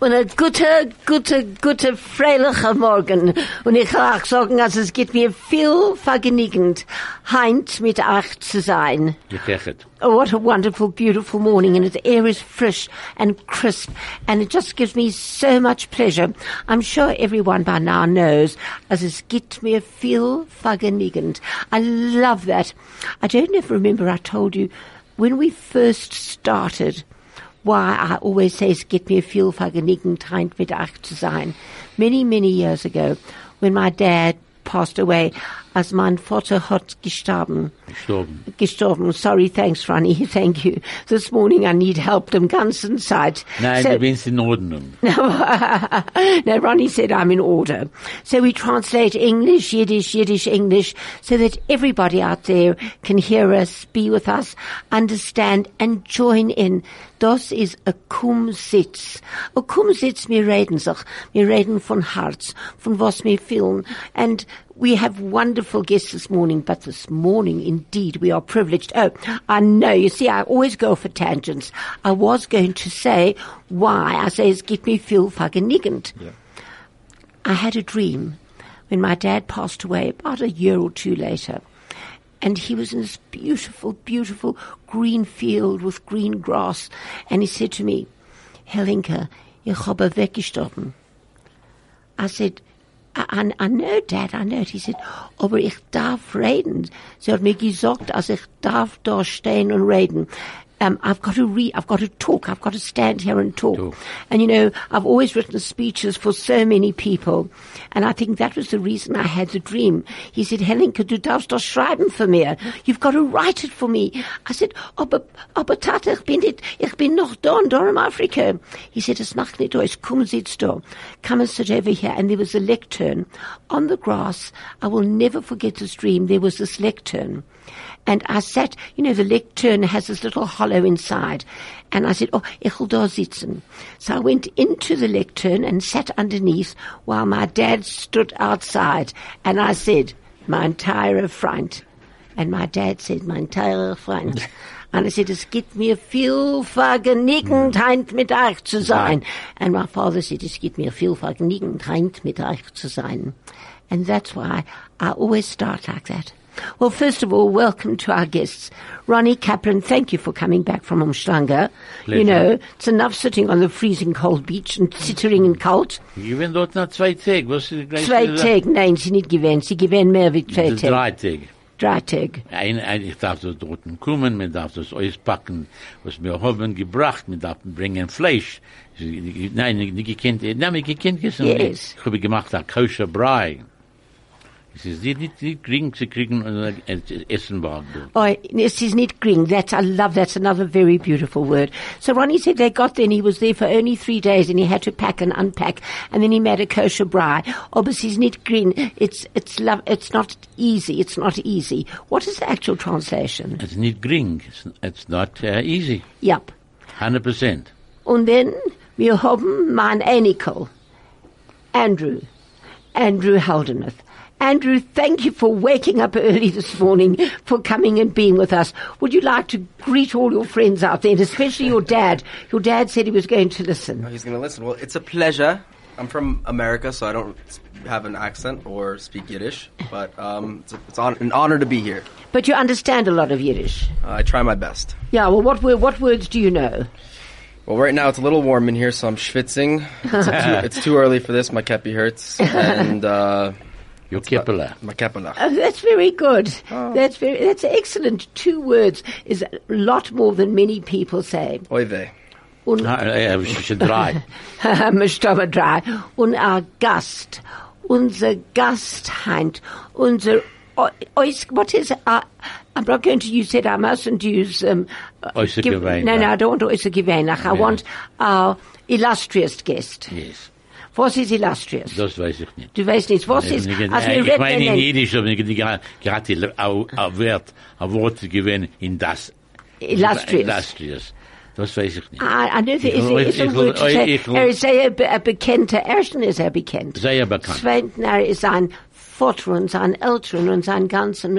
Und ein guter, guter, guter, freilicher Morgen. Und ich will auch sagen, also es geht mir viel vergnügend, heint mit euch zu sein. Oh, what a wonderful, beautiful morning, and the air is fresh and crisp, and it just gives me so much pleasure. I'm sure everyone by now knows, as es gibt mir viel vergnügend. I love that. I don't ever remember I told you, when we first started, why I always say es gibt mir viel vergnügend, heint mit euch zu sein. Many, many years ago, when my dad passed away, as mein Vater hat gestorben Gestorben. gestorben. Sorry, thanks, Ronnie. Thank you. This morning I need help dem ganzen Zeit. Nein, So- du bist in Ordnung. no, Ronnie said I'm in order. So we translate English, Yiddish, Yiddish, English, so that everybody out there can hear us, be with us, understand, and join in. Das is a Kumzits. A Kumzits, wir reden sich. Wir reden von Herz, von was wir fühlen. And we have wonderful guests this morning, but this morning, indeed, we are privileged. Oh, I know. You see, I always go for tangents. I was going to say why I say es gibt mir viel vergnügend. I had a dream when my dad passed away about a year or two later. And he was in this beautiful, beautiful green field with green grass. And he said to me, Helinka, ich habe weggestorben. I said, I, I, I know, Dad, I know it. He said, aber ich darf reden. Sie hat mir gesagt, als ich darf da stehen und reden. Um, I've got to read, I've got to talk, I've got to stand here and talk. Talk. And you know, I've always written speeches for so many people. And I think that was the reason I had the dream. He said, Helenka, du darfst das schreiben für mir. You've got to write it for me. I said, aber, aber Tata, ich bin nicht, ich bin noch da und da in Afrika. He said, es macht nicht aus, komm sitz da. Come and sit over here. And there was a lectern on the grass. I will never forget this dream. There was this lectern. And I sat, you know, the lectern has this little hollow inside. And I said, oh, ich will da sitzen. So I went into the lectern and sat underneath while my dad stood outside. And I said, mein teurer Freund. And my dad said, mein teurer Freund. And I said, es gibt mir viel Vergnügen, heint mm. mit euch zu sein. And my father said, es gibt mir viel Vergnügen, heint mit euch zu sein. And that's why I always start like that. Well, first of all, welcome to our guests. Ronnie Kaplan, thank you for coming back from Umhlanga. You know, it's enough sitting on the freezing cold beach and zittering in kalt. Ich bin dort nach zwei Tagen. Was ist gleich? Zwei Tage, nein, sie nicht gewähnt. Sie gewähnt mehr wie zwei Tage. Drei Tage. Drei Tage. Ein, ein, ich darf das dort kommen, man darf das auspacken, was wir haben gebracht, man darf bringen Fleisch. Nein, nicht gekannt, nein, ich gekannt. Yes. Ich habe gemacht, ein koscher Brei. Es ist nicht, nicht, nicht kriegen, sie kriegen Essen war dort. Oh, this is not green. That's, I love that's another very beautiful word. So Ronnie said they got there and he was there for only three days and he had to pack and unpack and then he made a kosher braai. Obviously it's not green. It's, it's love, it's not easy. It's not easy. What is the actual translation? It's nicht gring, it's, it's not uh, easy. Yep. 100%. Und then wir haben mein Enikel, Andrew, Andrew Haldemuth. Andrew, thank you for waking up early this morning, for coming and being with us. Would you like to greet all your friends out there, and especially your dad? Your dad said he was going to listen. Oh, He's going to listen. Well, it's a pleasure. I'm from America, so I don't have an accent or speak Yiddish, but um, it's, a, it's on, an honor to be here. But you understand a lot of Yiddish. Uh, I try my best. Yeah, well, what, what words do you know? Well, right now it's a little warm in here, so I'm schwitzing. It's, too, it's too early for this. My kepi hurts, and uh, Your Kippeler. my kepala. Oh, that's very good. That's very, that's excellent. Two words is a lot more than many people say. Oy vey. Und schon drei. Mr. drei. Und our Gast, unser Gast Heint, unser, what is, uh, I'm not going to use it, I mustn't use, um, uh, give- Gewein, No, no. I don't want Oyster Gewein. I want our illustrious guest. Yes. Was ist illustrious? Das weiß ich nicht. Du weißt nicht, was ist, ich, als wir ich meine in Jiddisch, aber ich gerade gerade die au- au- Wert, ein Wort gewinnen in das. Illustrious. Illustrious. Das weiß ich nicht. I, I know there Ich is, will- a, is ich a will- word to say, ich will- er ist sehr be, ein bekannter, ersten ist er bekannt. Sehr bekannt. Zweitens, er ist ein Vater und sein Eltern und sein ganzen.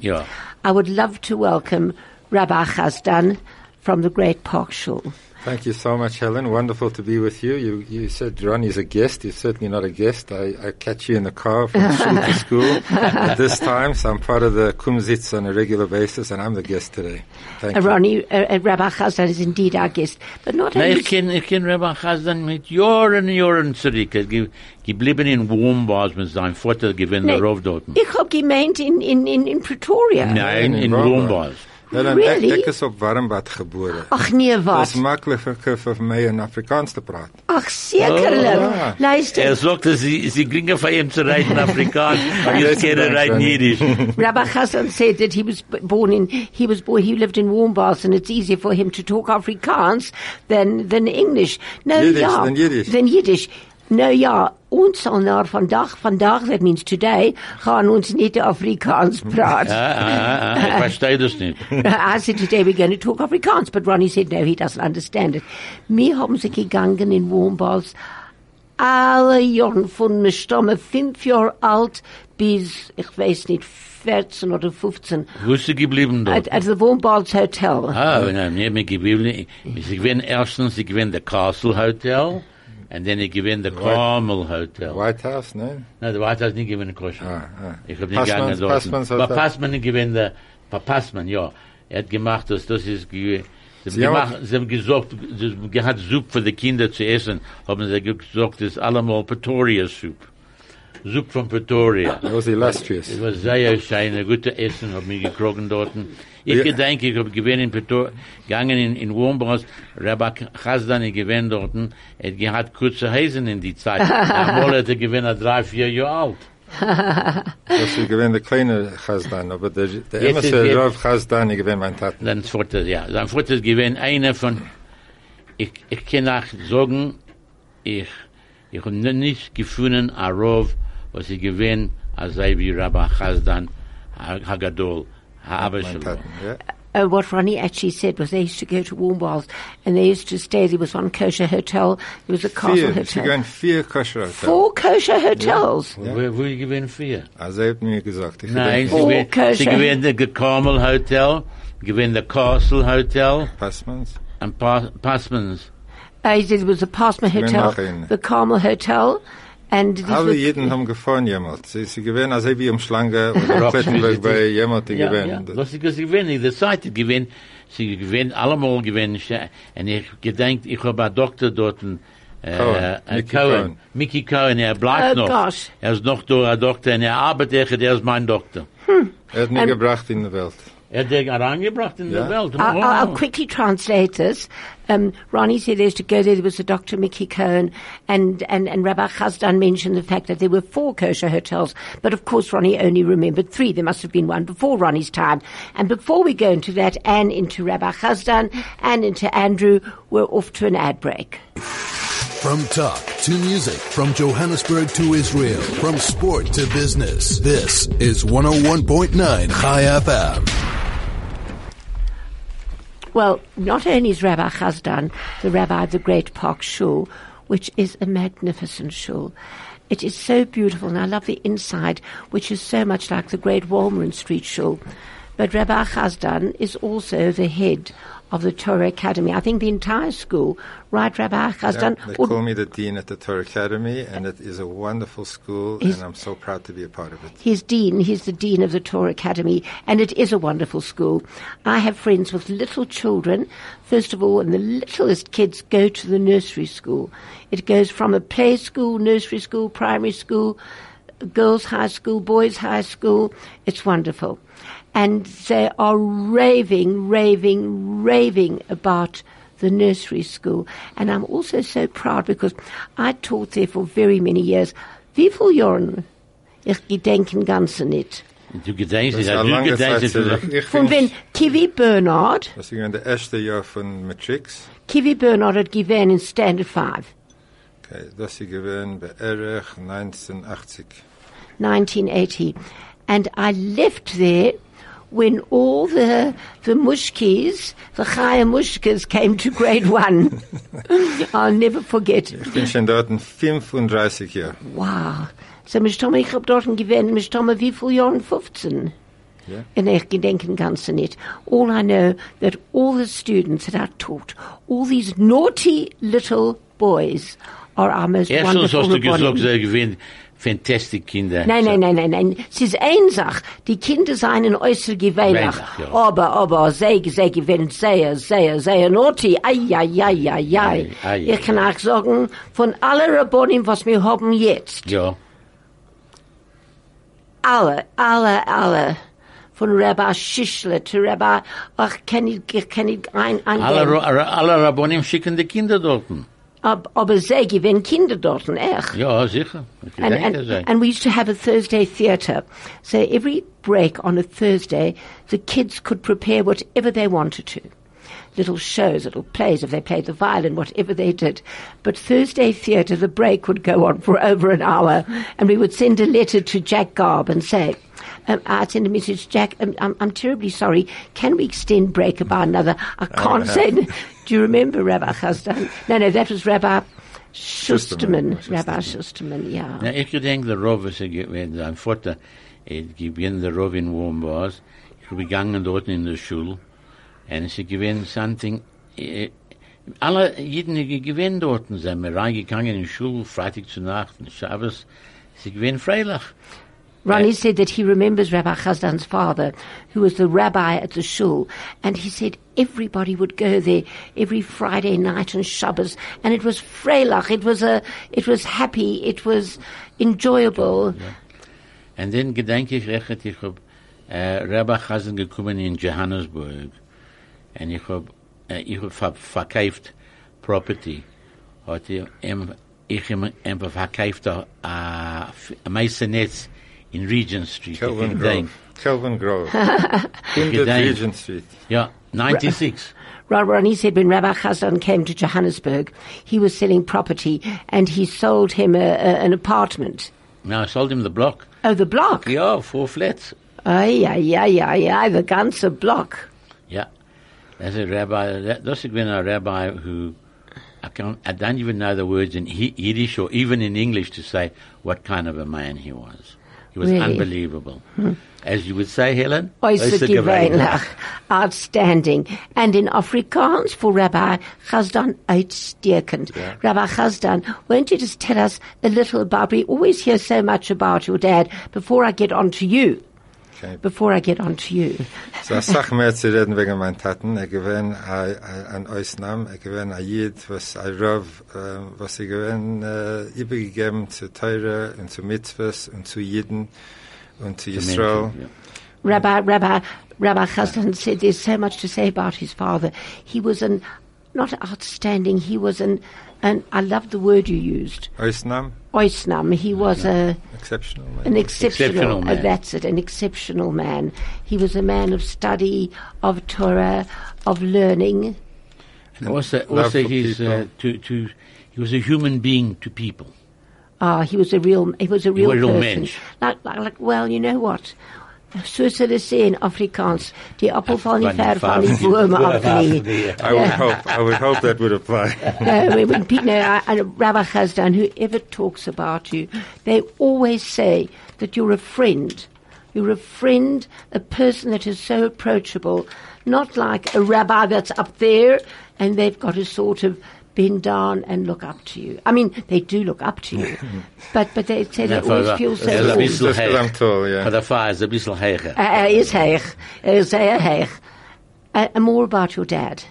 Ja. I would love to welcome Rabbi Chazdan from the Great Park Shul. Thank you so much, Helen. Wonderful to be with you. You, you said Ronnie's a guest. He's certainly not a guest. I, I catch you in the car from school to school at this time, so I'm part of the Kumzits on a regular basis, and I'm the guest today. Thank Uh, you. Ronnie, uh, uh, Rabbi Chazdan is indeed our guest. But not Nee, only... ich kenn, ich kenn Rabbi Chazdan mit Jahren und Jahren zurück. Er ist ge geblieben in Wombars mit seinem Vater gewinnt der Rauf dort. Ich hab gemeint in, in, in, in Pretoria. Nein, in Wombars. Wombars. Helen, Really? ek, ek is op Warmbad gebore. Ach, nee, Dit wat? is makkeliker vir my in Afrikaans te praat. Ach, zekerlijk. ja. Luister, Er sagte, sie, sie gingen von ihm zu reiten Afrikaans, er thanks, reiten Ronnie. Jiddisch. Rabbi Hassan said that he was b- born in, he was born, he lived in Warmbath and it's easier for him to talk Afrikaans than, than English. No, Yiddish, ja. than Yiddish. Than Yiddish. No, ja. Ons sal naar vandaag, vandaag, that means today, gaan ons niet Afrikaans praten. Ah, ich verstehe das nicht. I said today we're going to talk Afrikaans, but Ronnie said no, he doesn't understand it. Wir haben sie gegangen in Warmballs alle Jahren von mir Stamme, fünf Jahre alt bis, ich weiß nicht, 14 oder 15, Wo ist sie geblieben at, dort? at the Warmballs Hotel. Ah, nein, nee, mir geblieben, sie gewinnen erstens, sie gewinnen der Castle Hotel, und dann ich gewinne der Carmel Hotel. White House, ne? Nein, der White House didn't nicht gewinnen koscher. Ah, ah. Ich hab nicht gegangen dort. Passmanns Hotel. Passmann gewinnt der, Pa- Passmann, ja. Er hat gemacht, das, das ist, sie haben, gemacht, sie haben gesagt, sie haben gehabt Soup für die Kinder zu essen, haben sie gesagt, das ist allemal Pretoria Soup. Soup von Pretoria. That was illustrious. Es war sehr schön, ein gutes Essen, hab mich gekrogen dort. Ich Ja. gedenke, ich hab gewinn in Pretoria, gegangen in, in Wohnbars, Rabbi Chazdan, ich gewinn dort, er hat gehabt kurze Häsen in die Zeit. Einmal hat er gewinn, er drei, vier Jahre alt. Das ist gewesen der kleine Chazdan, aber der, der ist Emerson Rav Chazdan, ich gewesen mein Taten. Dann Vater, ja, sein Vater ist gewinn einer von, ich, ich kann auch sagen, ich, ich habe nicht gefunden, a Rov, was ich gewinn, als sei wie Rabbi Chazdan, Hagadol, Ha'aba Shalom. Uh, what Ronnie actually said was they used to go to Warmbaths and they used to stay, there was one kosher hotel, there was a castle Vier, sie hotel. gehen vier Kosher Hotel. Four kosher hotels. Wo, wo ich gewinn vier? Also er hat mir gesagt, ich Nein, sie gewinne Oh, kosher. sie gewinn der Carmel Hotel, gewinn der Castle Hotel, Passmanns. und pa Passmans. Uh, he said it was the Passman Hotel, the Carmel Hotel, and these Alle were- Jeden haben gefahren jemals. Sie, sie gewinnt also wie um Schlange oder Rock, Klettenberg sie- bei jemand, die Ja, ja, gewinnt. das ist das gewinn, die Seite gewinn, sie gewinn, allemal gewinn, und ich gedenkt, ich habe einen Doktor dort, äh, Cohen, äh, Mickey Cohen, Cohen. Mickey Cohen, er bleibt Oh, noch. gosh. Er ist noch da, ein Doktor, und er arbeitet, er ist mein Doktor. Er hat mich Ähm, gebracht in die Welt. Er hat den herangebracht in Ja. der Welt. I'll, I'll, I'll Oh. quickly translate this. Um, Ronnie said there's to go there. There was a Dr. Mickey Cohen, and, and, and Rabbi Chazdan mentioned the fact that there were four kosher hotels. But of course, Ronnie only remembered three. There must have been one before Ronnie's time. And before we go into that, and into Rabbi Chazdan, and into Andrew, we're off to an ad break. From talk to music, from Johannesburg to Israel, from sport to business. This is 101.9 Chai FM. Well, not only is Rabbi Chazdan the rabbi of the Great Park Shul, which is a magnificent shul. It is so beautiful, and I love the inside, which is so much like the Great Wolmarans Street Shul. But Rabbi Chazdan is also the head of the Torah Academy. I think the entire school, right, Rabbi Yeah, Chazdan? they Or- call me the dean at the Torah Academy, and it is a wonderful school, and I'm so proud to be a part of it. He's dean. He's the dean of the Torah Academy, and it is a wonderful school. I have friends with little children. First of all, and the littlest kids go to the nursery school. It goes from a play school, nursery school, primary school, girls' high school, boys' high school. It's wonderful, and they are raving, raving, raving about the nursery school. And I'm also so proud because I taught there for very many years. Wie viele Jahren? Ich gedenken ganze nicht. Du gedenkst, Das ist ja, du lange Zeit gedenkst, zurück. du Ich Von bin, wenn Kiwi Bernard, das ist der erste Jahr von Matrix. Kiwi Bernard hat given in Standard 5, Okay, das ist gewesen bei Erich 1980. 1980. And I left there when all the, the mushkis, the Chaya mushkas came to grade one. I'll never forget. Ich bin schon dort 35 Jahre. Wow. So, Mishtomer, ich hab dort gewesen, Mishtomer, wie viele Jahren? 15? Yeah. And ich gedenken ganze nicht. All I know that all the students that I taught, all these naughty little boys are our most Erstens wonderful hast du gesagt, Rabbonim. sie gewinnen fantastic Kinder. Nein, nein, nein, nein, nein. Es ist eine Sache. Die Kinder seien in äußer gewöhnlich. Ja. Aber, aber, sie, sie gewinnen sehr, sehr, sehr naughty. Ai, ai, ai, ai, ai. Ich kann auch sagen, von allen Rabbonim, was wir haben jetzt, Ja. alle, alle, alle, von Rabbi Schischler zu Rabbi, ach, kann ich, ich kann ich ein, ein, Alle, alle Rabbonim schicken die Kinder dorten. Aber, aber sie gewinnen Kinder dort, echt. Ja, sicher. And, and, and we used to have a Thursday theatre. So every break on a Thursday, the kids could prepare whatever they wanted to. Little shows, little plays, if they played the violin, whatever they did. But Thursday theatre, the break would go on for over an hour, and we would send a letter to Jack Garb and say, um, I'd send a message, Jack, um, I'm, I'm terribly sorry. Can we extend break about another? I can't send. Do you remember Rabbi Chazdan? No, no, that was Rabbi Schusterman. Schusterman. Rabbi Schusterman, yeah. Na, ich gedenk, der Rav, was er gewesen, sein Vater, er gewesen der Rav in Wombars. Ich bin gegangen dort in der Schule. Und sie gewesen something, alle Jeden, die gewesen dort, sind wir reingegangen in die Schule, Freitag zu Nacht, und Shabbos. Sie gewesen freilich. Ronnie said that he remembers Rabbi Chazdan's father, who was the rabbi at the shul, and he said everybody would go there every Friday night and Shabbos, and it was freilach, it was a, it was happy, it was enjoyable. And then gedenke ich ich hab äh, Rabbi Chazen gekommen in Johannesburg. and ich hab, äh, ich hab ver verkauft Property. Hat ich ihm, ich ihm, verkauft a, a, a Meisernetz in Regent Street. Kelvin Grove. gedenk. Kelvin Grove. in the Regent Street. Ja, 96. Ron- Ronnie said when Rabbi Chazdan came to Johannesburg, he was selling property, and he sold him a, a, an apartment. Now I sold him the block. Oh, the block. Ja, four flats. Ay, ay, ay, ay, ay, the ganze block. Yeah. There's a rabbi, that, that's been a rabbi who, I can't, I don't even know the words in Yiddish or even in English to say what kind of a man he was. He was Really? unbelievable. As you would say, Helen? Äußer äußer gewöhnlich. gewöhnlich. Outstanding. And in Afrikaans for Rabbi Chazdan, uitstekend. Rabbi Chazdan, won't you just tell us a little about, we always hear so much about your dad before I get on to you. Okay. Before I get on to you. So, ich sag mehr zu reden wegen meinen Taten. Er gewinn ein Ausnahme, er gewinn ein Jid, was ein Rav, äh, was er gewinn äh, übergegeben zu Teure und zu Mitzvahs und zu Jiden und zu Israel. Yeah. Rabbi, Rabbi, Rabbi Chazdan said there's so much to say about his father. He was an, not outstanding, he was an, an I love the word you used, Ausnahme, oisnam. He was a, exceptional man. an exceptional, Exceptional uh, man. that's it, an exceptional man. He was a man of study, of Torah, of learning. And also, Love also for his, uh, to, to, he was a human being to people. Ah, he was a real, he was a real was a real person. mensch. Like, like, like, well, you know what? So zullen ze in Afrikaans, die appel van die ver van die bomen af nie. I would hope, I would hope that would apply. no, when, when people, no, I, I, Rabbi Chazdan, whoever talks about you, they always say that you're a friend. You're a friend, a person that is so approachable, not like a rabbi that's up there and they've got a sort of bend down and look up to you. I mean, they do look up to you, but but they say they Ja, always for- feel so er is een warm. beetje Just 'cause I'm heeg. For the fire is a bisschen heger. Uh, uh, is heig. Uh, is zeer heig. Uh, and more about your dad.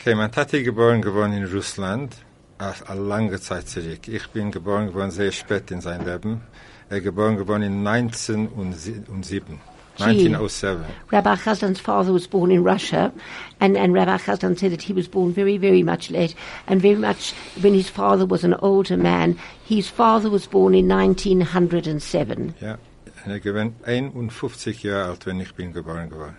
Okay, mein Tati geboren geworden in Russland, a, a lange Zeit zurück. Ich bin geboren geworden sehr spät in sein Leben. Er geboren geworden in 1907. 1907. Rabbi Chazdan's father was born in Russia, and, and Rabbi Chazdan said that he was born very, very much late, and very much when his father was an older man. His father was born in 1907. Ja. Und er gewinnt 51 Jahre alt, wenn ich bin geboren geworden.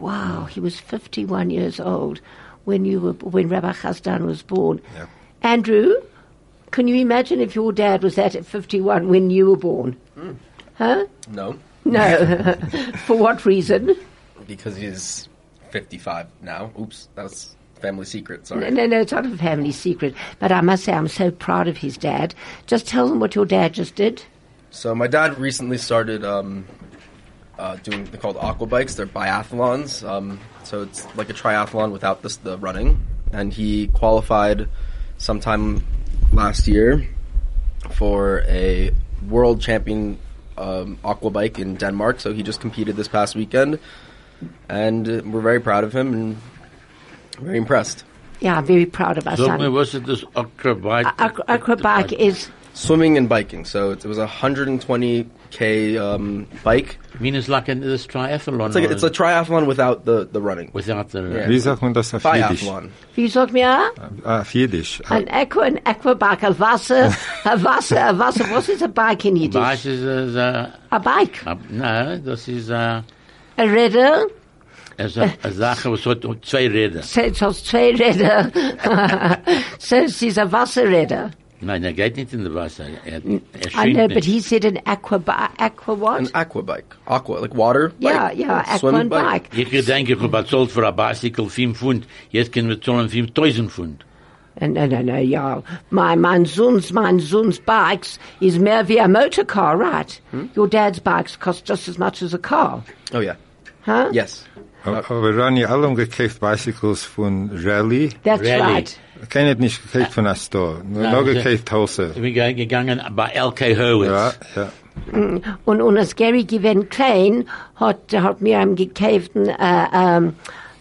Wow, he was 51 years old when you were when Rabbi Chazdan was born. Ja. Andrew, can you imagine if your dad was that at 51 when you were born? Huh? No, No. For what reason? because he's 55 now. Oops, that was family secret. Sorry. No, no, no, it's not a family secret. But I must say, I'm so proud of his dad. Just tell them what your dad just did. So my dad recently started um, uh, doing they're called aqua bikes. They're biathlons, um, so it's like a triathlon without this, the running. And he qualified sometime last year for a world champion um, aquabike in Denmark. So he just competed this past weekend, and uh, we're very proud of him and very impressed. Yeah, very proud of us. So was it this aquabike? Aqua bike is swimming and biking. So it was 120 k um, bike. You mean it's like an, this triathlon? It's like it's a triathlon without the, the running. Without the yeah. Wie sagt man das auf Jiddisch? Wie sagt man? Ah, auf Jiddisch. Ein Echo, ein Equobike, ein Wasser, ein Wasser, ein Wasser. Was ist ein Bike in Jiddisch? Bike a, a Bike. A, no, das ist a... A Riddle? A Sache, was hat zwei Räder. Es hat zwei Räder. so, es ist ein Wasserräder. Nein, er geht nicht in das Wasser. Er, er I know, but he said an aqua, bi- aqua what? An aqua bike. Aqua, like water. yeah, bike. yeah, aqua Swimming and bike. Ich gedenke, ich habe bezahlt für ein Bicycle 5 Pfund. Jetzt können wir zahlen 5000 Pfund. Uh, No, no, no, yeah. My, mein Sohn's, mein Sohn's bikes is mehr wie a motor car, right? Your dad's bikes cost just as much as a car. Oh yeah. Huh? Yes. Aber Ronny, alle haben gekauft Bicycles von Rally. That's Really? right. Keiner hat nicht gekauft von der Store. Nur Nein, noch sie- gekauft Wholesale. Ich bin ge- gegangen bei LK Hurwitz. Ja, ja. Und, und als Gary gewinnt klein, hat, hat mir am gekauft, uh, um,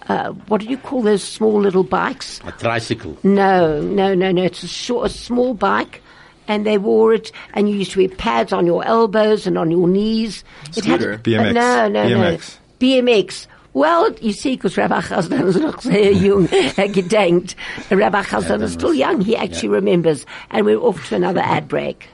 uh, what do you call those small little bikes? A tricycle. No, no, no, no. It's a short, a small bike, and they wore it, and you used to wear pads on your elbows and on your knees. It had- Scooter. BMX. no, no, BMX. no. BMX. Well, you see, because Rabbi Chazdan is noch sehr jung, er gedenkt. Rabbi Chazdan is still young. He actually remembers. And we're off to another ad break.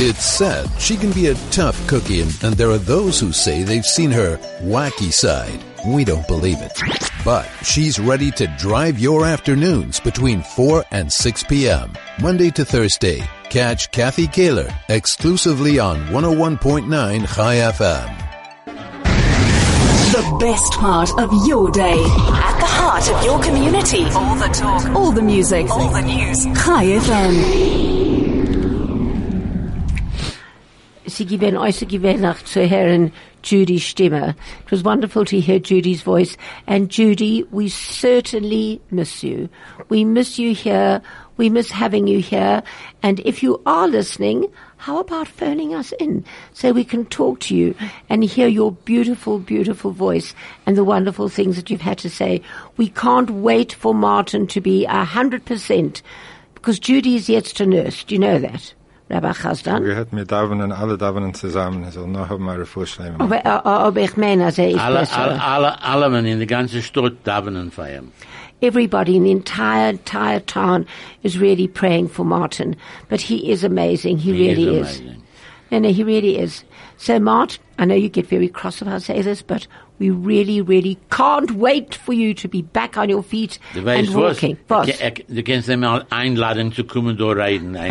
It's said she can be a tough cookie, and, and there are those who say they've seen her wacky side. We don't believe it. But she's ready to drive your afternoons between 4 and 6 p.m. Monday to Thursday. Catch Kathy Kaler exclusively on 101.9 Chai FM. The best part of your day. At the heart of your community. All the talk. All the music. All the news. Chai FM. Sie given also given zu hören Judy's Stimme. It was wonderful to hear Judy's voice. And Judy, we certainly miss you. We miss you here. We miss having you here. And if you are listening, how about phoning us in so we can talk to you and hear your beautiful, beautiful voice and the wonderful things that you've had to say. We can't wait for Martin to be a hundred percent because Judy is yet to nurse. Do you know that? Rabbi Chazdan? Wir hätten mit Davonen, alle Davonen zusammen. Er soll noch einmal vorschlagen. Aber, äh, aber ich meine, also ich Alle, besser. alle, alle, alle men in der ganzen Stadt davenen für ihn. Everybody in the entire, entire town is really praying for Martin. But he is amazing. He, He really is is. No, no, he really is. So, Mart, I know you get very cross if I say this, but we really, really can't wait for you to be back on your feet Du and was? walking. Was? Du kannst ihm mal einladen zu kommen, da reden.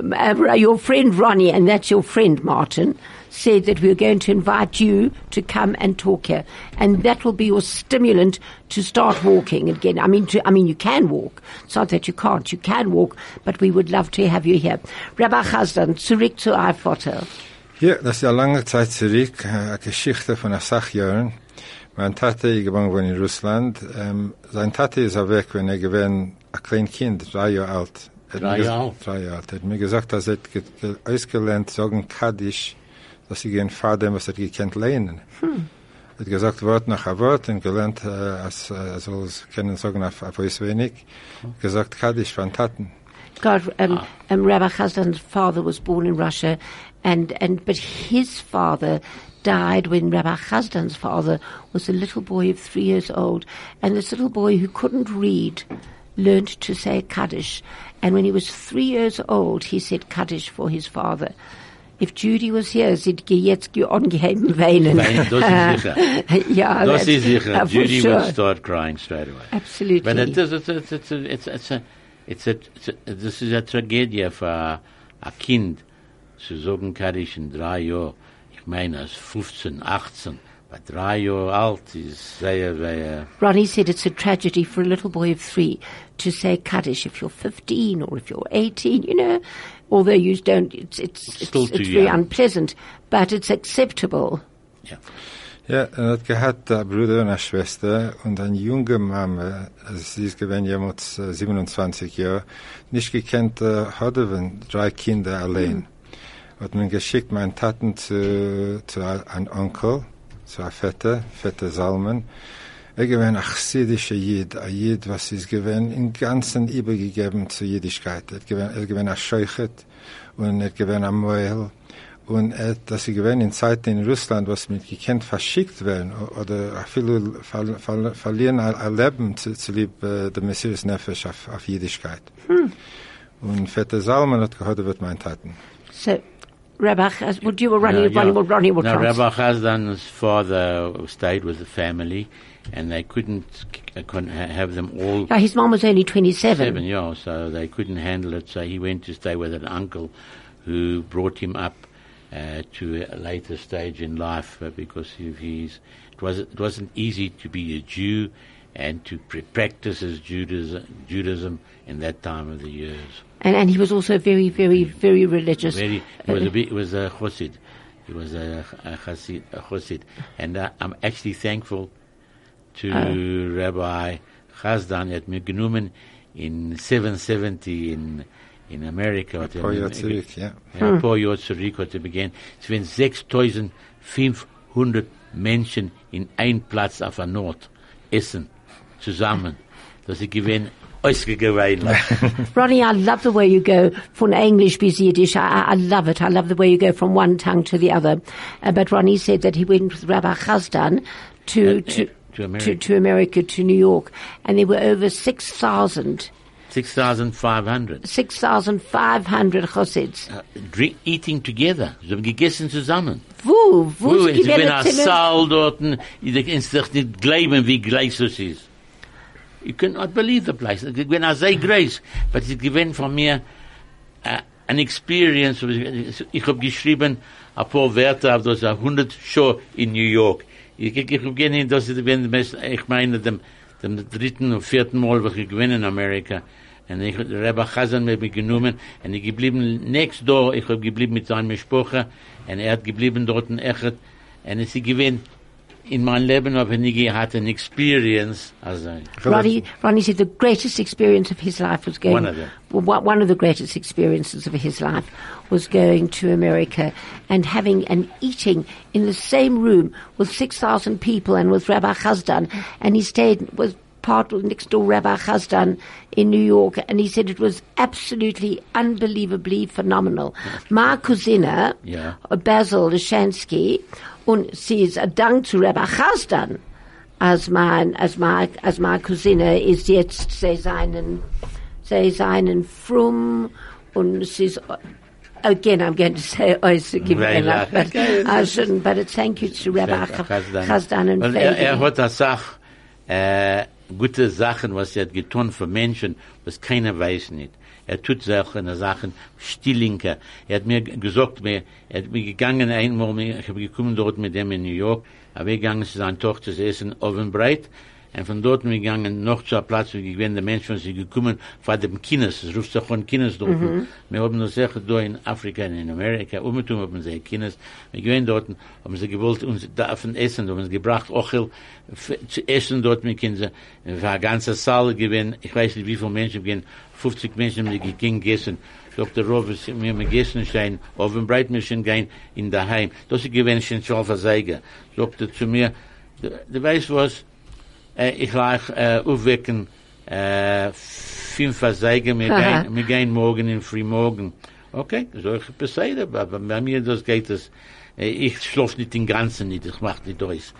Uh, your friend Ronnie, and that's your friend Martin, said that we're going to invite you to come and talk here, and that will be your stimulant to start walking again. I mean, to, I mean, you can walk. It's not that you can't. You can walk, but we would love to have you here. Rabbi Chazdan, zurück zu Eifotter. Ja, das ist ja lange Zeit zurück, äh, eine Geschichte von einer Sachjahren. Mein Tate, ich geboren worden in Russland, ähm, sein Tate ist weg, wenn er gewesen, ein kleines Kind, drei Jahre alt. Er Drei Jahre alt? Drei Jahre alt. Er hat mir gesagt, dass er ausgelernt, sagen Kaddisch, dass ich gehen dem, was er gekannt lernen. Er hat gesagt, Wort nach Wort und gelernt, äh, als, äh, er soll es können sagen, auf, auf uns wenig. Gesagt Kaddisch von Taten. God, um, um, Rabbi Chazdan's father was born in Russia, and, and but his father died when Rabbi Chazdan's father was a little boy of three years old, and this little boy who couldn't read learned to say Kaddish, and when he was three years old, he said Kaddish for his father. If Judy was here, she'd ge- jetzt ge- angeheben weinen. Das ist sicher. ja, Das that's- ist sicher. uh, Judy sure. would start crying straight away. Absolutely. But it is, it's, it's, it's, a- it's, it's, a, it's, a, it's a, das ist eine Tragödie für ein Kind zu sagen, Kaddish in drei Jahren. Ich meine, als 15, 18, bei drei Jahren alt ist sehr, sehr, Ronnie said it's a tragedy for a little boy of three to say Kaddish if you're 15 or if you're 18, you know. although you don't, it's, it's, it's, Still it's too very young. unpleasant, but it's acceptable. Ja. Ja, er hat gehabt einen Bruder und eine Schwester und eine junge Mama, also sie ist gewesen jemals äh, 27 Jahre, nicht gekannt, äh, hatte wenn drei Kinder allein. Hat man geschickt, meinen Taten zu, zu einem Onkel, zu einem Vetter, Vetter Salmen. Er gewesen ein chassidischer Jid, ein Jid, was ist gewesen, im Ganzen übergegeben zur Jüdischkeit. Er gewesen, er gewesen ein Scheuchet und er gewesen ein Moel. Und äh, dass sie gewähnen in Zeiten in Russland, was mit gekannt verschickt werden oder viele ver, ver, verlieren ein, Leben zu, zu lieb äh, der Messias Nefesh auf, auf Jüdischkeit. Und Vetter Salman hat gehört, wird mein Taten. So, Rabbi, Chaz- would you or Ronnie, No, Ronnie, yeah. Ronnie will no, trans- Rabbi Chazdan's father stayed with the family, and they couldn't, uh, couldn't have them all Yeah, his mom was only 27. seven, yeah, so they couldn't handle it. So he went to stay with an uncle who brought him up uh, to a later stage in life uh, because of his. It was it wasn't easy to be a Jew and to practice as Judaism, Judaism in that time of the years. And, and he was also very, very, very religious. Very, he was a bit, he was a chassid. He was a, a chassid, a chassid. And uh, I'm actually thankful to Rabbi Chazdan at mir genommen in 770 in, in America. Hat er Paar mir- Jahre zurück, ja. Ja, ein paar Jahre zurück hat er begonnen. Es waren 6500 Menschen in ein Platz auf der Nord essen, zusammen. Das ist gewesen, Ronnie, I love the way you go from English to Yiddish. I, I love it. I love the way you go from one tongue to the other. Uh, but Ronnie said that he went with Rabbi Chazdan to, Uh, to, to America. to, to America, to New York, and there were over 6,000, 6500. 6,500 Chassids. Uh, drink, eating together. Sie haben gegessen zusammen. Wo, wo Wo, ist ich bin gewählt ein Zimmer? Saal dort, ich kannst doch nicht glauben, wie gleich das ist. You cannot believe the place. Ich bin ein sehr groß, but es gewinnt von mir uh, an experience. Ich habe geschrieben ein paar Werte auf das 100 Show in New York. Ich, ich, ich habe gerne, das ist, wenn, ich meine, dem, dem dritten und vierten Mal, wo ich gewinne in Amerika. Und ich, Rabbi Chazan hat mich genommen, und ich geblieben next door, ich habe geblieben mit seiner Sprache, und er hat geblieben dort in Echet, und es ist gewinnt, in my Leben habe ich nie gehabt, an experience, Ronnie, Ronnie said the greatest experience of his life was going. One of them. one of the greatest experiences of his life was going to America and having and eating in the same room with six thousand people and with Rabbi Chazdan, and he stayed was part of next door Rabbi Chazdan in New York, and he said it was absolutely unbelievably phenomenal. My cousina, Yeah. Basil Leshansky, und sie ist ein Dank zu Rabbi Chazdan, als mein, als mein, als meine Cousine ist jetzt, sie seinen, sie seinen frum und sie ist, again I'm going to say ausgegeben, Right, but right. I shouldn't, but it's thank you to Rabbi Chazdan. Chazdan and Weil er, er Flavin. hat eine Sache, äh, gute Sachen, was er hat getan für Menschen, was keiner weiß nicht. Er tut solche Sachen, Stillinker. Er hat mir gesagt, er hat mir gegangen einmal, ich habe gekommen dort mit dem in New York, aber gegangen zu seiner Tochter zu essen, Ovenbreit, und von dort wir gegangen noch zu einem Platz, wo ich wenn der Menschen sind gekommen, vor dem Kindes, es ruft sich von Kindes dort. Wir haben noch Sachen da in Afrika und in Amerika, umgetum haben sie Kindes, wir gehen dort, haben sie gewollt uns davon essen, haben sie gebracht, Ochel, zu essen dort mit Kindern, es war ein ganzer Saal gewesen, ich weiß nicht wie viele Menschen gehen, 50 Menschen haben gegangen gegessen, Dr. Rovis, wir haben gegessen schein, auf dem Breitmischen gehen in daheim. Das ist gewesen schon schon verseiger. Sagte zu mir, du, du weißt was, ich lag äh, aufwecken, äh, fünf verseiger, wir gehen, wir gehen morgen in Frühmorgen. Okay, so ich beseide, aber bei mir das geht es, ich schlaf nicht den ganzen nicht, ich mach nicht durch.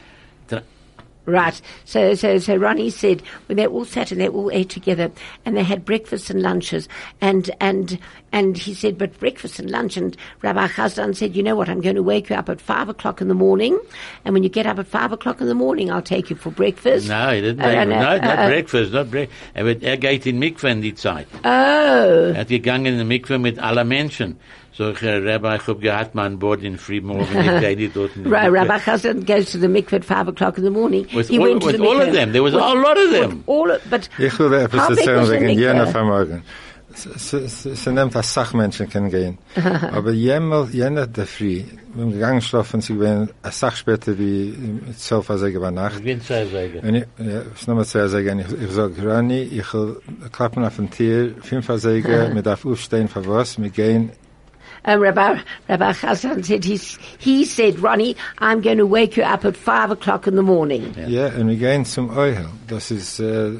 Right. So, so, so Ronnie said when they all sat and they all ate together and they had breakfasts and lunches and, and, and he said, but breakfast and lunch and Rabbi Chazdan said, you know what, I'm going to wake you up at five o'clock in the morning and when you get up at five o'clock in the morning, I'll take you for breakfast. No, he didn't. Uh, make, no, no, not uh, uh, breakfast, not break. Er, wird, er geht in Mikve in die Zeit. Oh. Er hat gegangen in die Mikve mit allen Menschen. So, ich, äh, Rabbi, ich hab gehabt, mein Bord in Friedmorgen, ich gehe dort in die Ra- Mikve. Rabbi Chazdan goes to the mikveh at five o'clock in the morning. With he all- went to with the all of them. There was with- a lot of them. All of, but Ich will how etwas big erzählen was the wegen mikveh? jener Vermögen. Es nimmt als Sachmenschen können gehen. Aber jemals, jener der Früh, wir gegangen schlafen, sie gewesen, eine Sach später wie äh, zwölf Uhr sagen über Nacht. Ich bin zwei Säge. Und ich, ja, ich nochmal zwei sagen, ich, ich sag, Rani, ich will klappen auf den Tier, fünf Uhr sagen, wir darf aufstehen für was, wir gehen, Um, Rabbi, Rabbi Chazdan said he's, he said, Ronnie, I'm going to wake you up at five o'clock in the morning. Ja, und wir gehen zum Euhel. Das ist äh,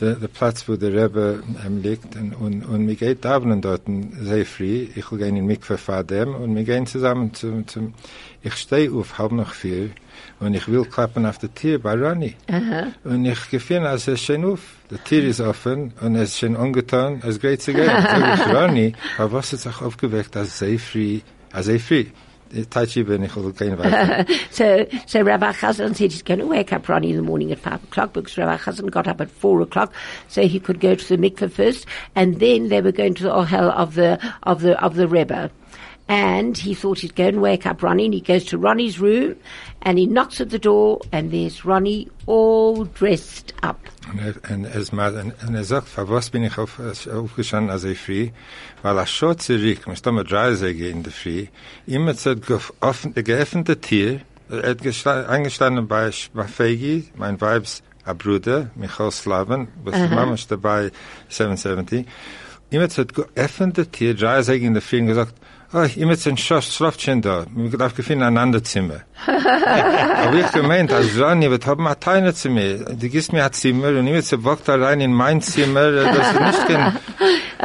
der, der Platz, wo der Rebbe ähm, liegt. Und, und, und wir gehen da dort sehr früh. Ich will gehen in Mikve vor dem und wir gehen zusammen zum, zum ich stehe auf halb nach vier und ich will klappen auf der Tür bei Ronny. Und ich gefinde, als er schön auf. Der Tür ist offen und es ist schön angetan, es geht zu gehen. Sag ich, Ronny, aber was ist auch aufgeweckt, als sehr früh, als sehr früh. Tachi bin ich gehen weiter. So, so Rabbi Chazdan said he's going to wake up Ronnie in the morning at five o'clock because Rabbi Chazdan got up at four o'clock so he could go to the mikveh first and then they were going to the ohel of the, of the, of the Rebbe. And he thought he'd go and wake up Ronnie and he goes to Ronnie's room and he knocks at the door and there's Ronnie all dressed up. Und er, und er, ist mal- und- und sagt, für was bin ich auf, aufgestanden als ich früh? Weil schon zurück, man steht mit drei Säge in der Früh, immer zu geoffen, geöffnete Tür, er hat gesta- eingestanden bei, bei Fegi, mein Weibs a Bruder, Michael Slaven, was die Mama ist dabei, 770, immer zu geöffnete Tür, drei Säge in der Früh und gesagt, Oh, immer ein Schlafchen da. Darf gefunden ein anderes Zimmer. Aber ich gemeint, als Ronny, wir haben ein Teil zu mir. Du gibst mir ein Zimmer und zu Bock da rein in mein Zimmer, das ist nicht kein,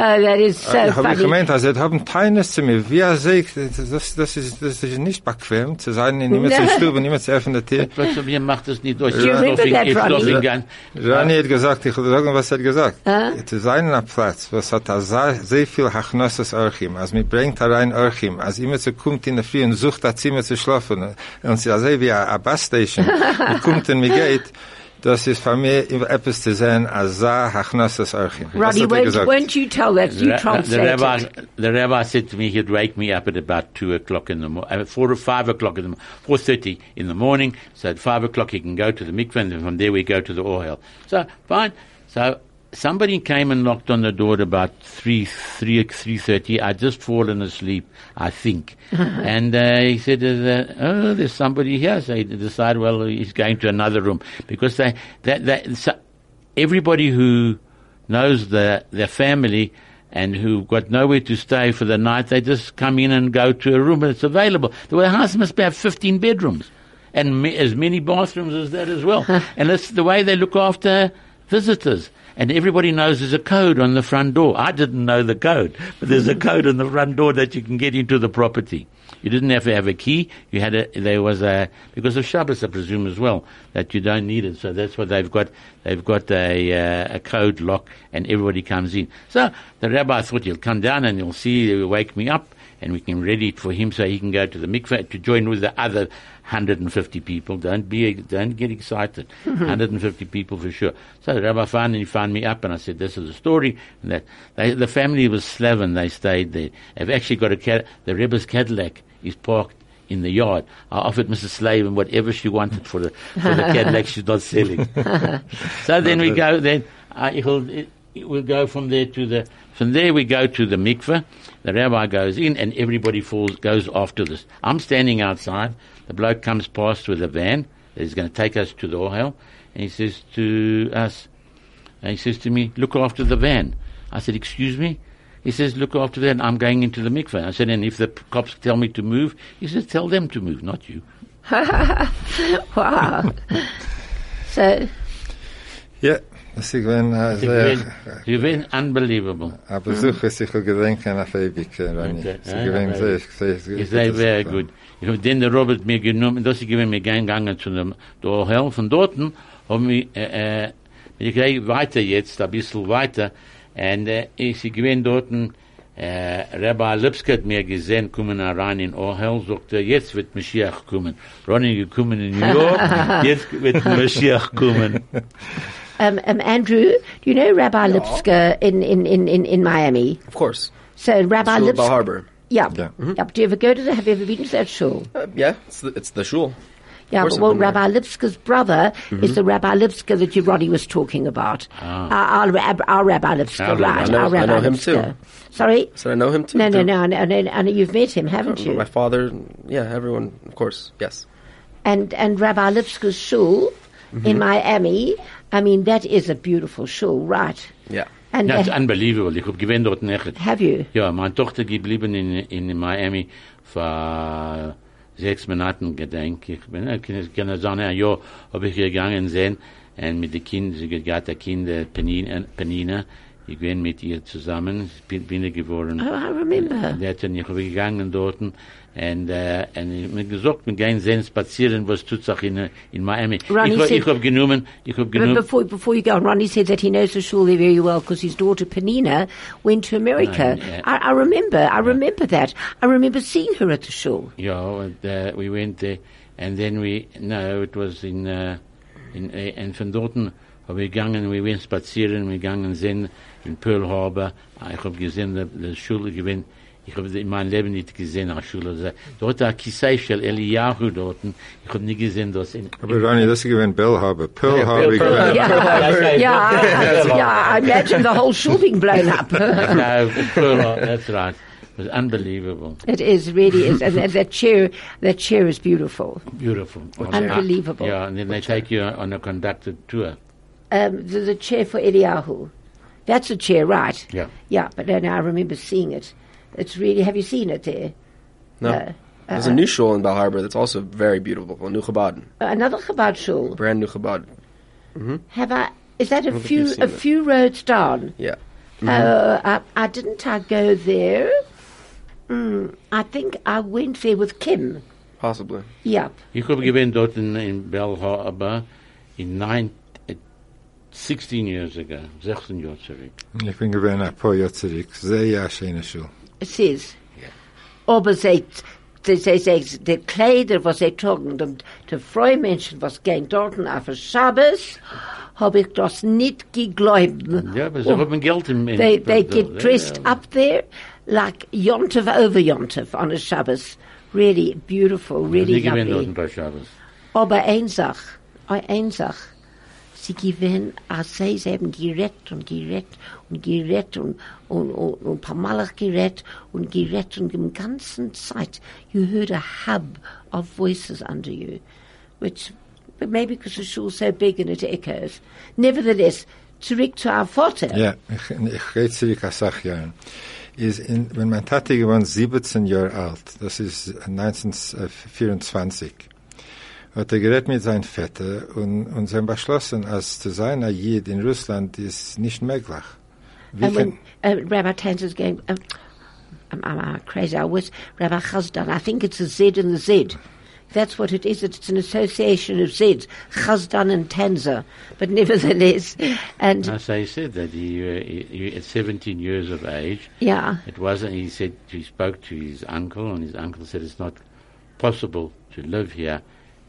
Oh, that is so ich habe funny. gemeint, also, haben Teil zu mir. Wie er sagt, das, das ist, das ist nicht bequem, zu sein, in immer zu Stube und immer zu öffnen der Tür. Mir macht das nicht durch. you remember that, Ronnie? Ronny hat gesagt, ich will sagen, was er gesagt. Zu sein an Platz, was hat er sehr, viel Hachnosses Orchim, als mir bringt er rein Orchim, als immer zu kommt in der Früh und sucht ein Zimmer zu schlafen, und sie also wie ein Basstation, und kommt und mir geht, das ist für mich etwas zu sehen, als sehr Hachnosses Orchim. Das Ronnie, hat er won't, gesagt. won't you tell that? You The, the translate rabbi, it. the rabbi said to me he'd wake me up at about two o'clock in the morning, uh, four or five o'clock in the mo- four thirty in the morning. So at five o'clock he can go to the mikveh, and from there we go to the oil. So fine. So somebody came and knocked on the door at about three, three, three thirty. I'd just fallen asleep, I think, and uh, he said, uh, "Oh, there's somebody here." So he decided, well, he's going to another room because they, that, that, so everybody who knows the, their family and who've got nowhere to stay for the night, they just come in and go to a room that's available. The house must have 15 bedrooms and ma- as many bathrooms as that as well. and that's the way they look after visitors. And everybody knows there's a code on the front door. I didn't know the code, but there's a code on the front door that you can get into the property. You didn't have to have a key. You had a, there was a, because of Shabbos, I presume as well, that you don't need it. So that's what they've got. They've got a, uh, a code lock and everybody comes in. So the rabbi thought he'll come down and he'll see, he'll wake me up and we can ready it for him so he can go to the mikveh to join with the other 150 people. Don't be, don't get excited. 150 people for sure. So the rabbi found and he found me up and I said, this is the story. And that they, the family was Slaven. They stayed there. They've actually got a cat, the Rebbe's Cadillac is parked in the yard. I offered Mrs. Slave whatever she wanted for the, for the Cadillac she's not selling. so then we go, then uh, he'll, it, we'll go from there to the, from there we go to the mikveh. The rabbi goes in and everybody falls, goes after this. I'm standing outside. The bloke comes past with a van that is going to take us to the Ohel. And he says to us, and he says to me, look after the van. I said, excuse me? He says, look after that. I'm going into the mikveh. I said, and if the p- cops tell me to move, he says, tell them to move, not you. Wow. so, Ja, das ist gewesen, äh, sehr, You've been unbelievable. ein Besuch, ist sicher gedenken auf ewig, äh, Ronny. Okay. Sie Ja, gewesen, ja, sehr, sehr, sehr, Is they very good. Ich hab den der Robert mir genommen, das ich gewinn mir gegangen zu dem Dorhel. Von dorten haben wir, äh, äh, ich gehe weiter jetzt, ein bisschen weiter, und äh, ich sie gewinn dorten, äh, Rabbi Lipski hat mir gesehen, kommen rein in Ohel, sagt er, jetzt wird Mashiach kommen. Ronny gekommen in New York, jetzt wird Mashiach kommen. um, um, Andrew, do you know Rabbi Lipskar in, in, in, in, in Miami? Of course. So Rabbi Lipskar. Harbor. Yeah. Yeah. Yep. Do you ever go to the, have you ever been to that shul? Uh, yeah, it's the, it's the shul. Yeah, but well, been there. Rabbi Lipskar's brother is the Rabbi Lipskar that you, Ronnie was talking about. Our, our, our Rabbi Lipskar, Our right? I know- our I know him Lipskar. too. Sorry? So I know him too. No, no, no, no, no, no, you've met him, haven't you? My father, yeah, everyone, of course, yes. and and Rabbi Lipskar's shul in Miami. I mean, that is a beautiful shul, right? Yeah. And uh, unbelievable. Ich hab gewinnt dort nicht. have you? Ja, meine Tochter geblieben in, in Miami für sechs Monaten, gedenk ich. Bin, ich kann- sagen, ein Jahr habe ich gegangen sehen, und mit den Kindern, sie hat ein Kind, äh, Penina, Penina, ich bin mit ihr zusammen, bin, bin geworden. Oh, I remember. Hat dann, ich habe gegangen dort, äh, und ich mir gesagt, wir gehen sehen, spazieren, was tut sich in, in Miami. Ronnie ich, said- ich habe genommen, ich habe genommen, before, before you go on, Ronnie said that he knows the shul there very well because his daughter Penina went to America. Right, yeah. I, I remember, I remember that. I remember seeing her at the shul. Yeah, and, uh, we went there, and then we no, it was in uh, in uh, and von dorten habe ich gegangen, wir went spazieren, wir gegangen sind in Pearl Harbor. Ah, Ich habe gesehen, die, die Schule gewinnt. Ich habe in meinem Leben nicht gesehen, eine Schule. Also, Dort ein Kisei-Shell, Eliyahu dort. Ich habe nie gesehen, das in, Aber Ronnie, das ist gewesen Bell Harbor. Pearl Harbor. Pearl gewesen- Yeah, yeah, I. I imagine the whole shul being blown up. no, Pearl Harbor, that's right. It was unbelievable. it is really is, and that- that chair, that chair is beautiful. Beautiful. Unbelievable. Yeah, and then they take you on a conducted tour. Um, the, the chair for Eliyahu. That's a chair, right? Yeah. Yeah, but then I remember seeing it. It's really. Have you seen it there? No. Uh, There's a new shul in Bal Harbor that's also very beautiful, a new Chabad, Another Chabad shul. brand new Chabad. Have I? Is that a think few you've a it. few roads down? Yeah. Uh, I, I didn't. I go there. Mm, I think I went there with Kim. Possibly. Yep. Ich habe gewinnt dort in, in Bell Harbor in nine, uh, 16 years ago, 16 Jahre zurück. Ich bin gewesen ein paar Jahre zurück. Sehr schöne Schule. Es ist. Aber sie, sie, sie, die Kleider, was sie trugen, die, die Freumenschen, was gehen dort auf den Schabbos, habe ich das nicht geglaubt. Ja, aber sie haben oh. Geld im... They, they get dressed ja. up there like Yontif over Yontif on a Shabbos. Really beautiful, really dort lovely. ein paar Shabbos. Aber eine Sache, eine Sache. Sie gewinnen, als sie, haben gerett und gerett und gerett und, und, und, und Pamalach gerett und gerett und im ganzen Zeit, you heard a hub of voices under you, which, but maybe because the shul's so big and it echoes. Nevertheless, zurück zu our Vater. Ja, ich, gehe zurück als Sachjahren. Ist in, wenn mein Tati geworden 17 Jahre alt, das ist 1924, hat er geredet mit seinem Vetter und, und sie haben beschlossen, als zu sein ein Jid in Russland ist nicht möglich. Wie And when uh, Rabbi Tanzer's going, um, I'm, I'm, uh, crazy, I was Rabbi Chazdan. I think it's a Z and the Z. That's what it is. It's an association of Zs, Chazdan and Tanzer. But nevertheless, and As I said that he, uh, he, he, at 17 years of age, yeah, it wasn't, he said, he spoke to his uncle, and his uncle said it's not possible to live here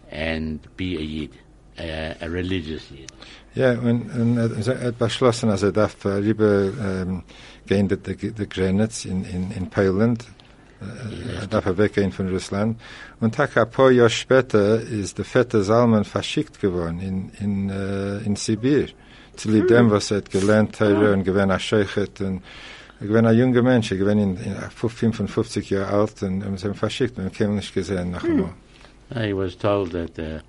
and be a Yid, a, a religious Yid. Ja, und, und hat beschlossen, als er darf rüber ähm, gehen, die, die, die Grenze in, in, in Poland, äh, er darf er weggehen von Russland. Und tak ein paar Jahre später ist der Vetter Salman verschickt geworden in, in, äh, in Sibir. Zu lieb dem, was er hat gelernt hat und gewinn er Scheichet und er gewinn ein junger Mensch, er gewinn in, in 55 Jahre alt und er haben verschickt und er kam nicht gesehen noch einmal. Uh, He was told that uh,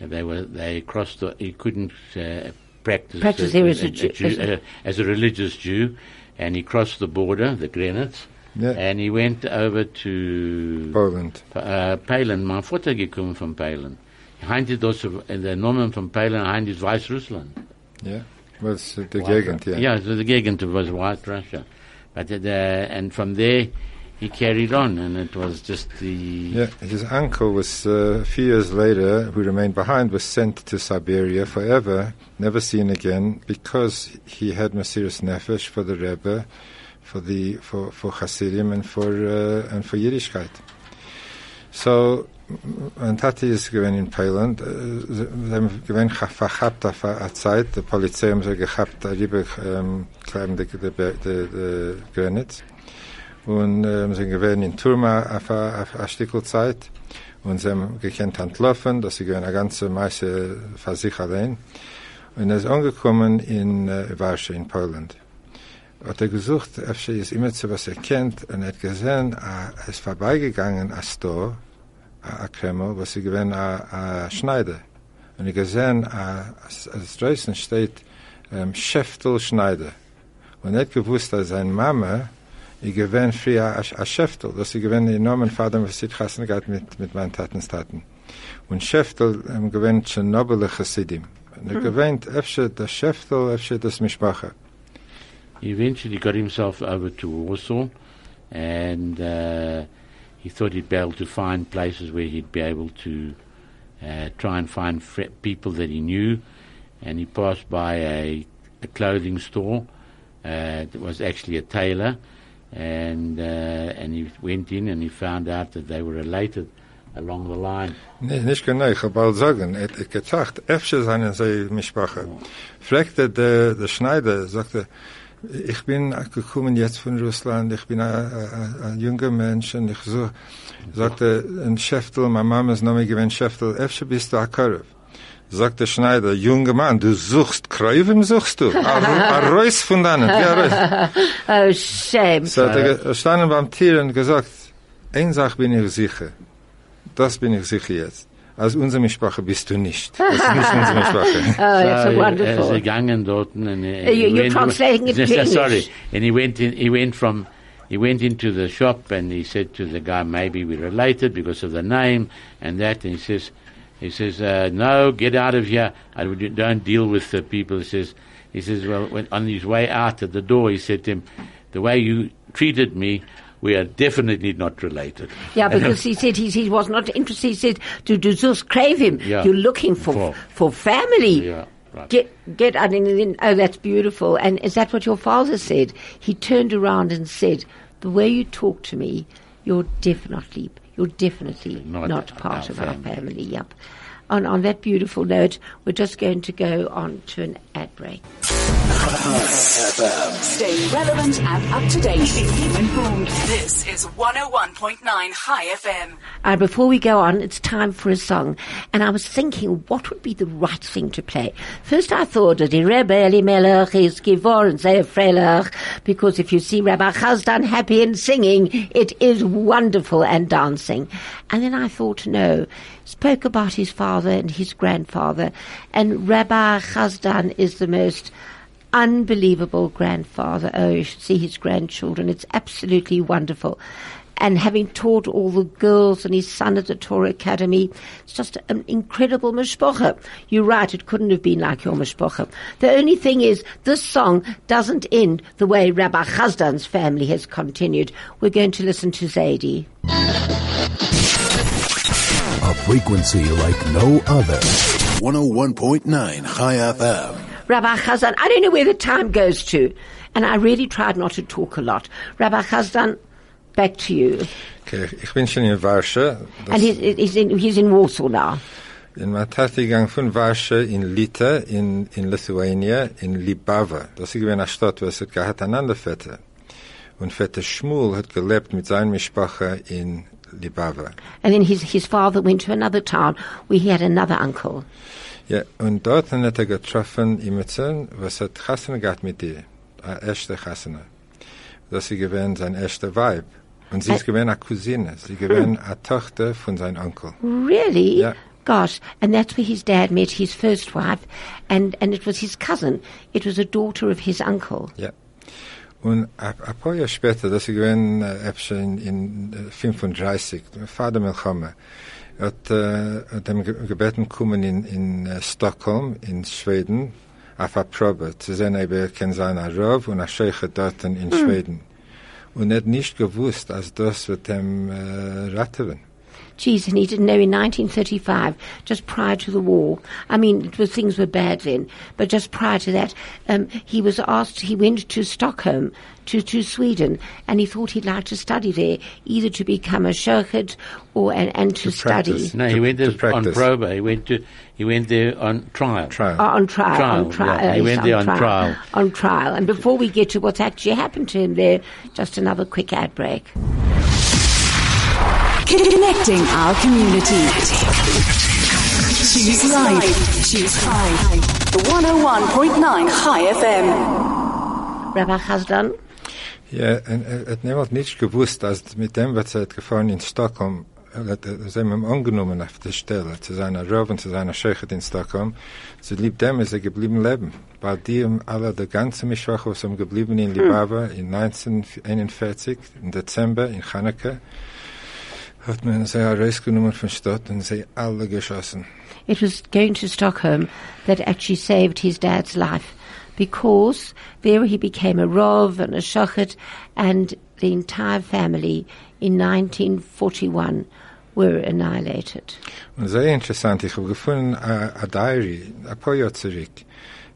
they were they crossed. The, he couldn't uh, practice Practice here as a Jew- as a- uh, as a religious Jew, and he crossed the border, the Grenitz, Ja, and he went over to Poland. uh, Polen. Mein Vater gekommen von Polen. Heint ist das, der Name von Polen, Heint ist Weißrussland. Ja, was die Gegend, ja. Yeah, so the Gegend was White Russia. But uh, and from there, he carried on, and it was just the Yeah, his uncle was uh, a few years later, who remained behind, was sent to Siberia forever, never seen again, because he had Mesiras Nefesh for the Rebbe, for the for for Hasidim and for uh, and for Yiddishkeit. So, when Tati is given in Poland, uh, sie haben given verhabt auf eine Zeit, die Polizei haben sie gehabt, darüber ähm, die, die, die, die Grenze. Und ähm, sie gewesen in Turma auf auf Zeit. Und sie haben gekannt entlaufen, dass sie gehen eine ganze Meise für sich allein. Und er ist angekommen in äh, Warschau, in Poland. Hat er gesucht, öfter ist immer zu was er kennt, und er hat gesehen, er ist vorbeigegangen, ein Store, ein Kreml, was sie gewinnen, ein Schneider. Und ich gesehen, als draußen steht, ähm, Schäftel Schneider. Und er hat gewusst, dass seine Mama, ich gewinn früher a Schäftel, dass ich gewinn Vater, was ich hassen gehabt mit, mit meinen Tatenstaten. Und Schäftel ähm, gewinn Tschernobyl Chassidim. Und er gewinnt öfter das Schäftel, öfter das Mischbacher. He eventually got himself over to Warsaw, and uh, he thought he'd be able to find places where he'd be able to uh, try and find people that he knew. And he passed by a, a clothing store. Uh, it was actually a tailor, and uh, and he went in and he found out that they were related along the line. Nee, nicht genau, ich hab bald sagen, er hat gesagt, öfter seien sie Mischbacher. Fragte der, der Schneider, sagte, ich bin gekommen jetzt von Russland, ich bin ein, junger Mensch und ich so, sagte ein Schäftel, meine Mama ist Name gewinnt Schäftel, öfter bist du Korb. Sagt der Schneider, junger Mann, du suchst Kräuven, suchst du? Reus von dannen, ja, Reus. Oh, shame. So hat er gestanden beim Tier und gesagt, eine Sache bin ich sicher, das bin ich sicher jetzt. Als unsere Sprache bist du nicht. Das ist nicht unsere Sprache. Oh, that's So, a Er wonderful. ist gegangen dort and uh, you- you're translating it to No, Sorry, English. and he went in. He went from. He went into the shop and he said to the guy, "Maybe we're related because of the name and that." And he says, "He says, uh, no, get out of here. I don't deal with the people." He says, "He says, well, when, on his way out at the door, he said to him, the way you treated me." We are definitely not related. Yeah, because he said he, he was not interested. He said, to, to just crave him. Yeah. You're looking for, For- for family. Yeah, right. Get, get, and then, oh, that's beautiful. And is that what your father said? He turned around and said, the way you talk to me, you're definitely, you're definitely Not not, part of our family. family. Yep. On, on that beautiful note, we're just going to go on to an ad break. Stay relevant and up to date. Keep informed. This is 101.9 Chai FM. Uh, before we go on, it's time for a song. And I was thinking, what would be the right thing to play? First I thought, the Rebbe Elimelech is Givor and Zeir Freilach, because if you see Rabbi Chazdan happy and singing, it is wonderful and dancing. And then I thought, no, spoke about his father and his grandfather, and Rabbi Chazdan is the most unbelievable grandfather. Oh, you should see his grandchildren. It's absolutely wonderful. And having taught all the girls and his son at the Torah Academy, it's just an incredible mishpocha. You're right, it couldn't have been like your mishpocha. The only thing is, this song doesn't end the way Rabbi Chazdan's family has continued. We're going to listen to Zaidi. A frequency like no other. 101.9 Chai FM. Rabbi Chazdan, I don't know where the time goes to, and I really tried not to talk a lot. Rabbi Chazdan, back to you. Okay, ich bin schon in Warschau. And he's, he's, in, he's in Warsaw now. in mein Tate gegangen von Warschau in Lita, in, in Lithuania, in Libava. Das ist gewesen eine Stadt, wo es hat gehabt einander Vetter. Und Vetter Schmuel hat gelebt mit seiner Mischpache in Libava. And then his, his father went to another town where he had another uncle. Ja, und dort hat er getroffen Imetzen, was hat Chassene gehabt mit dir. Eine erste Chassene. Das ist gewesen sein erster Weib. Und sie ist gewesen eine Cousine. Sie gewesen eine Tochter von seinem Onkel. Really? Yeah. Gosh. And that's where his dad met his first wife, and, and it was his cousin. It was a daughter of his uncle. Ja. Und ein paar Jahre später, das ist gewesen, äh, in, in äh, 35, Vater Milchome, hat, äh, ge- gebeten kommen in, in äh, Stockholm, in Schweden, auf eine Probe, zu sehen, ob er kann sein ein Rav und ein Scheich dort in Schweden. Und er hat nicht gewusst, dass das wird ihm äh, retten. Geez, and he didn't know in 1935, just prior to the war. I mean, it was, things were bad then, but just prior to that, um, he was asked, he went to Stockholm, to, to Sweden, and he thought he'd like to study there, either to become a shochet or, and, and to, To study. practice. No, he To- went to there on practice. proba. He went to. He went there on trial. Trial. Uh, on trial, Trial, on trial. yeah. He uh, went there on trial. On trial. And before we get to what's actually happened to him there, just another quick ad break. Connecting our community. Choose life. Choose high. 101.9 High FM. Rabbi Chazdan, Ja, hat niemand nicht gewusst, dass mit dem, was er gefahren in Stockholm, er hat er sie ihm angenommen auf der Stelle, zu seiner und zu seiner Schechet in Stockholm. Zu lieb dem ist er geblieben leben. Weil die um alle, der ganze Mischwach, was ihm geblieben in Libava in 1941, im Dezember, in Chanukah, hat man sie herausgenommen von Stadt und sie alle geschossen. it was going to Stockholm that actually saved his dad's life because there he became a Rov and a Shochet and the entire family in 1941 were annihilated. Und sehr interessant, ich habe gefunden a, a Diary, ein paar Jahre zurück,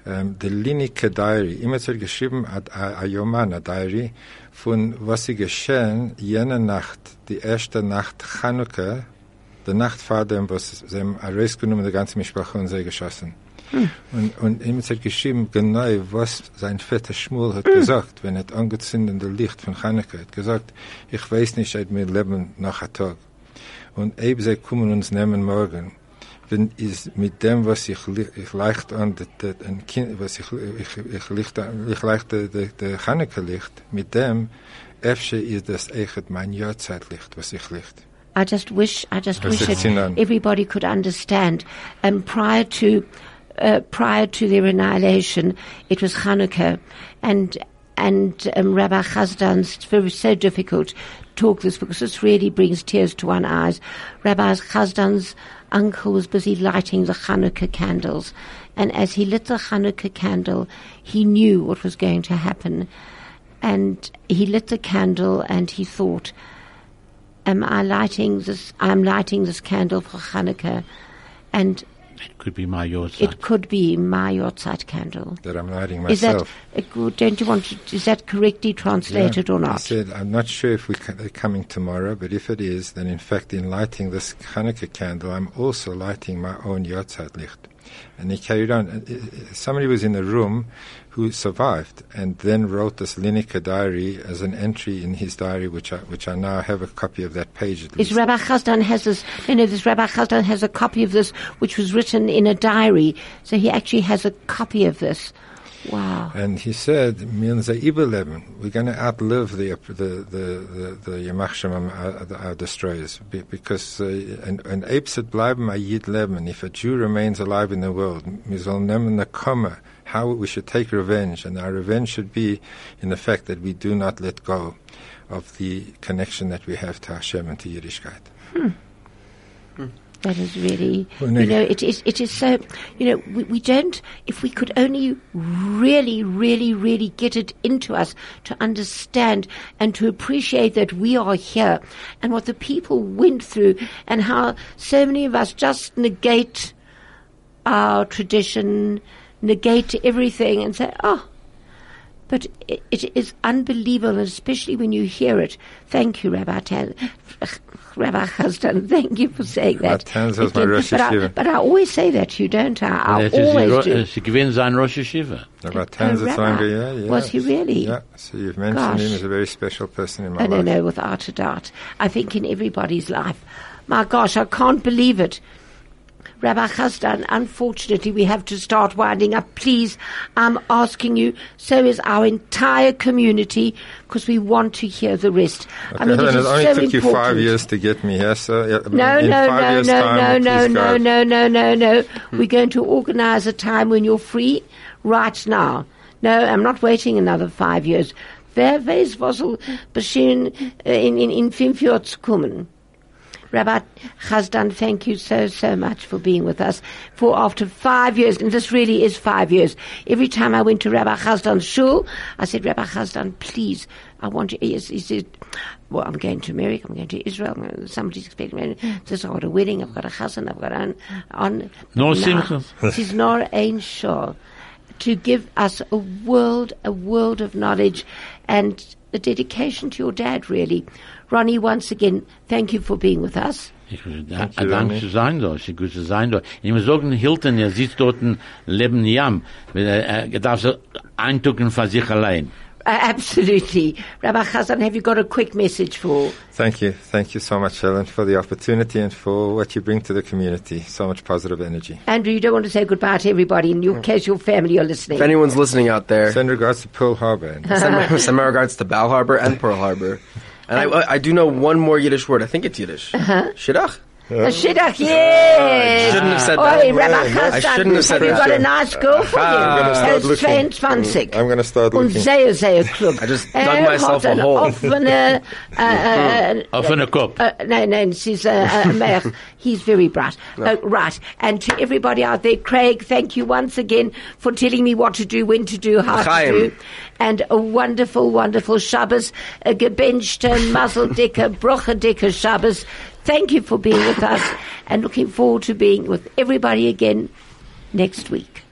ähm, die Linike Diary, immer zu geschrieben, a, a, a Joman, a Diary, von was sie geschehen, jene Nacht, die erste Nacht Chanukah, der Nacht vor dem, was sie haben rausgenommen, die ganze Mischprache und sie geschossen. Und, und immer zu geschrieben, genau, was sein Vetter Schmuel hat gesagt, wenn er angezündete Licht von Chanukah hat gesagt, ich weiß nicht, ob wir leben nach einem Tag. Und eben sie kommen uns nehmen morgen. Wenn ist mit dem, was ich, ich leicht an, ein Kind, was ich, ich, ich, licht ich leicht der, Chanukah-Licht, mit dem, ist das echt mein Jahrzeitlicht, was ich licht. I just wish, I just wish that everybody could understand. And prior to, uh, prior to their annihilation, it was Hanukkah, and and um, Rabbi Chazdan's it's very so difficult to talk this because this really brings tears to one's eyes. Rabbi Chazdan's uncle was busy lighting the Hanukkah candles, and as he lit the Hanukkah candle, he knew what was going to happen, and he lit the candle and he thought am I lighting this? I'm lighting this candle for Hanukkah, and It could be my yours. it could be my Yotzeit candle. That I'm lighting myself. Is that myself. a good? Don't you want? To, is that correctly translated Yeah. or I not? said, I'm not sure if we ca- they're coming tomorrow, but if it is, then in fact, in lighting this Hanukkah candle, I'm also lighting my own Yotzeit And he carried on. Uh, uh, Somebody was in the room who survived and then wrote this Lineker diary as an entry in his diary, which I, which I now have a copy of that page at Is. Rabbi Chazdan has this? No, no. This Rabbi Chazdan has a copy of this, which was written in a diary. So he actually has a copy of this. Wow. And he said, "Wir unser Überleben. We're going to outlive the the the the, the Yamach our, um, uh, the- our destroyers, because uh, an an Apes bleiben a Yid leben. If a Jew remains alive in the world, wir sollen nehmen the. How we should take revenge, and our revenge should be in the fact that we do not let go of the connection that we have to Hashem and to Yiddishkeit. Hmm. Hmm. That is really, Well, you know, it is, it is so, you know, we, we don't, if we could only really, really, really get it into us to understand and to appreciate that we are here and what the people went through and how so many of us just negate our tradition, negate everything and say, oh, but it, it is unbelievable, and especially when you hear it. Thank you, Rabbi Tan, Rabbi Chazdan. Thank you for saying that. Tanz was my Again, Rosh but, I, but I always say that you, don't I? I That is always Ro- do. uh, Sie gewinnt sein Rosh Yeshiva. Rabbi Tanz Rabbi. is longer, yeah, yeah. Was he really? Yeah. So you've mentioned Gosh. him as a very special person in my I don't life. know, without a doubt. I think in everybody's life. My gosh, I can't believe it. Rabbi Chazdan, unfortunately, we have to start winding up. Please, I'm asking you, so is our entire community, because we want to hear the rest. I mean, Helen, it it only so took you five years to get me here, so yeah, No, in no, five no, years no, time, no, no, no, no, no, no, no. We're going to organize a time when you're free right now. No, I'm not waiting another five years. Wer weiß, was in, in, in fünf Jahren zu kommen? Rabbi Chazdan, thank you so, so much for being with us. For after five years, and this really is five years, every time I went to Rabbi Chazdan's shul, I said, Rabbi Chazdan, please, I want to, he, he said, well, I'm going to America, I'm going to Israel, somebody's expecting me. This, I've got a wedding, I've got a chazan, I've got an, on. No simcha. Is not ein shul to give us a world, a world of knowledge and a dedication to your dad, really. Ronnie, once again, thank you for being with us. Ich will da, Thank you, Dank Ronny. zu sein da, ich gut zu sein da. Ich muss sagen, Hilton, er sitzt dort in Leben Jam, weil er, darf so eintucken für sich allein. Uh, absolutely. Rabbi Chazdan, have you got a quick message for? Thank you. Thank you so much, Helen, for the opportunity and for what you bring to the community. So much positive energy. Andrew, you don't want to say goodbye to everybody in your case your family are listening. If anyone's listening out there, Send regards to Pearl Harbor. Send, my, send my regards to Bal Harbor and Pearl Harbor. And I, I do know one more Yiddish word. I think it's Yiddish. Uh-huh. Shidduch. A shidduch, yes. Shouldn't have said Oi, that. Rabbi I Chazdan, shouldn't have said have you that. got a nice girl for you? I'm gonna start looking. 22. I'm going to start Und looking. sehr, sehr klug. I just Er dug myself a hole. offene, äh, äh, Offene Kopf. Uh, no, no, she's uh, uh, Melech. He's very bright. Uh, right. And to everybody out there, Craig, thank you once again for telling me what to do, when to do, how Chaim. to do. And a wonderful, wonderful Shabbos, a gebenchten, muzzle dicker, broche dicker Shabbos. Thank you for being with us and looking forward to being with everybody again next week.